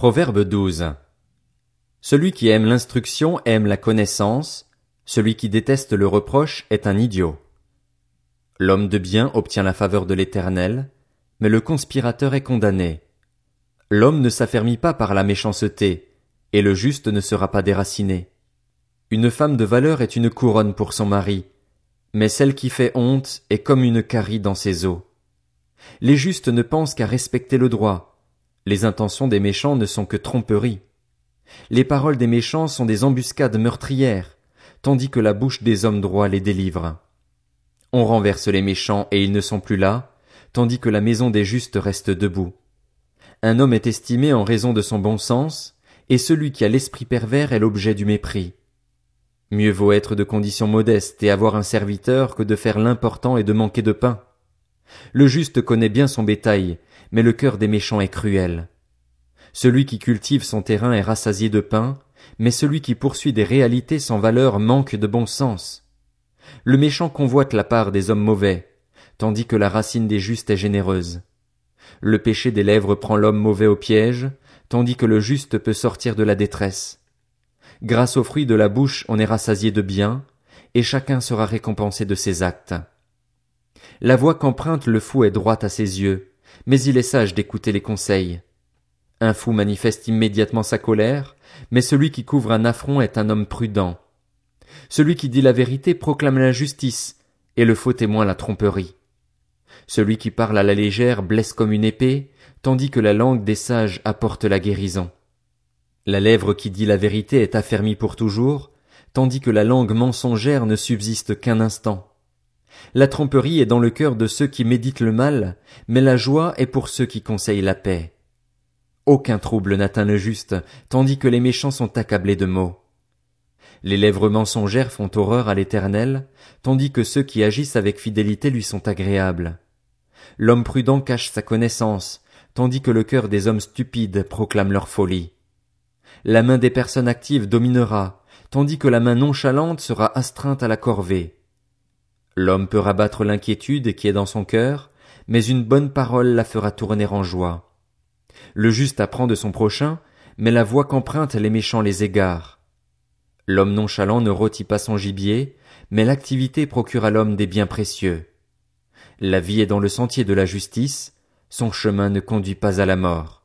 Proverbe 12. Celui qui aime l'instruction aime la connaissance, celui qui déteste le reproche est un idiot. L'homme de bien obtient la faveur de l'Éternel, mais le conspirateur est condamné. L'homme ne s'affermit pas par la méchanceté, et le juste ne sera pas déraciné. Une femme de valeur est une couronne pour son mari, mais celle qui fait honte est comme une carie dans ses os. Les justes ne pensent qu'à respecter le droit. Les intentions des méchants ne sont que tromperies. Les paroles des méchants sont des embuscades meurtrières, tandis que la bouche des hommes droits les délivre. On renverse les méchants et ils ne sont plus là, tandis que la maison des justes reste debout. Un homme est estimé en raison de son bon sens, et celui qui a l'esprit pervers est l'objet du mépris. Mieux vaut être de condition modeste et avoir un serviteur que de faire l'important et de manquer de pain. Le juste connaît bien son bétail, mais le cœur des méchants est cruel. Celui qui cultive son terrain est rassasié de pain, mais celui qui poursuit des réalités sans valeur manque de bon sens. Le méchant convoite la part des hommes mauvais, tandis que la racine des justes est généreuse. Le péché des lèvres prend l'homme mauvais au piège, tandis que le juste peut sortir de la détresse. Grâce aux fruits de la bouche on est rassasié de bien, et chacun sera récompensé de ses actes. La voie qu'emprunte le fou est droite à ses yeux, mais il est sage d'écouter les conseils. Un fou manifeste immédiatement sa colère, mais celui qui couvre un affront est un homme prudent. Celui qui dit la vérité proclame l'injustice, et le faux témoin la tromperie. Celui qui parle à la légère blesse comme une épée, tandis que la langue des sages apporte la guérison. La lèvre qui dit la vérité est affermie pour toujours, tandis que la langue mensongère ne subsiste qu'un instant. La tromperie est dans le cœur de ceux qui méditent le mal, mais la joie est pour ceux qui conseillent la paix. Aucun trouble n'atteint le juste, tandis que les méchants sont accablés de maux. Les lèvres mensongères font horreur à l'Éternel, tandis que ceux qui agissent avec fidélité lui sont agréables. L'homme prudent cache sa connaissance, tandis que le cœur des hommes stupides proclame leur folie la main des personnes actives dominera, tandis que la main nonchalante sera astreinte à la corvée. L'homme peut rabattre l'inquiétude qui est dans son cœur, mais une bonne parole la fera tourner en joie. Le juste apprend de son prochain, mais la voix qu'empruntent les méchants les égare. L'homme nonchalant ne rôtit pas son gibier, mais l'activité procure à l'homme des biens précieux. La vie est dans le sentier de la justice, son chemin ne conduit pas à la mort.